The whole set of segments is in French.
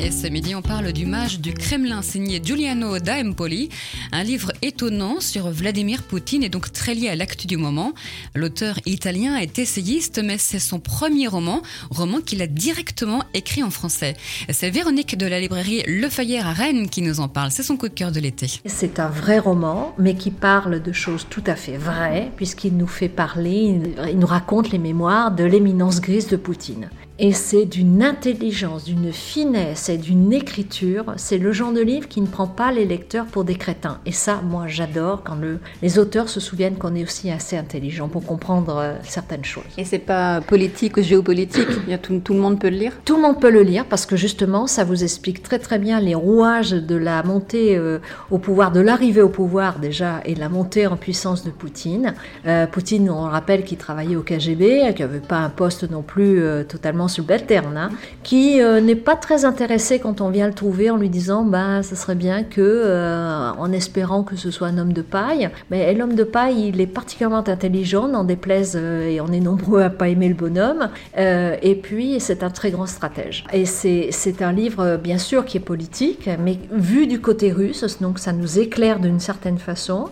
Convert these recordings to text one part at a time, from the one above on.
Et ce midi, on parle du mage du Kremlin signé Giuliano da Empoli, un livre étonnant sur Vladimir Poutine et donc très lié à l'actu du moment. L'auteur italien est essayiste, mais c'est son premier roman, roman qu'il a directement écrit en français. C'est Véronique de la librairie Le Fayère à Rennes qui nous en parle. C'est son coup de cœur de l'été. C'est un vrai roman, mais qui parle de choses tout à fait vraies, puisqu'il nous fait parler, il nous raconte les mémoires de l'éminence grise de Poutine. Et c'est d'une intelligence, d'une finesse et d'une écriture. C'est le genre de livre qui ne prend pas les lecteurs pour des crétins. Et ça, moi, j'adore quand le, les auteurs se souviennent qu'on est aussi assez intelligent pour comprendre euh, certaines choses. Et c'est pas politique ou géopolitique tout, tout, le monde peut le lire? Tout le monde peut le lire parce que justement, ça vous explique très très bien les rouages de la montée euh, au pouvoir, de l'arrivée au pouvoir déjà et de la montée en puissance de Poutine. Euh, Poutine, on rappelle qu'il travaillait au KGB, qu'il n'avait pas un poste non plus euh, totalement subalterne, hein, qui euh, n'est pas très intéressé quand on vient le trouver en lui disant bah ce serait bien que, euh, en espérant que ce soit un homme de paille. Mais l'homme de paille, il est particulièrement intelligent, n'en déplaise euh, et on est nombreux à pas aimer le bonhomme. et puis c'est un très grand stratège. Et c'est un livre bien sûr qui est politique, mais vu du côté russe, donc ça nous éclaire d'une certaine façon.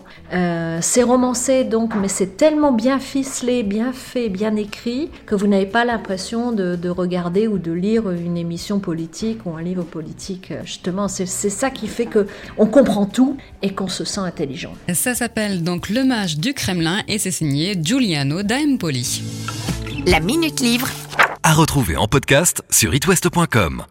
c'est romancé donc, mais c'est tellement bien ficelé, bien fait, bien écrit que vous n'avez pas l'impression de de regarder ou de lire une émission politique ou un livre politique. Justement, c'est ça qui fait que on comprend tout et qu'on se sent intelligent. Ça s'appelle donc Le Mage du Kremlin et c'est signé Giuliano da Empoli. La Minute Livre. À retrouver en podcast sur itwest.com.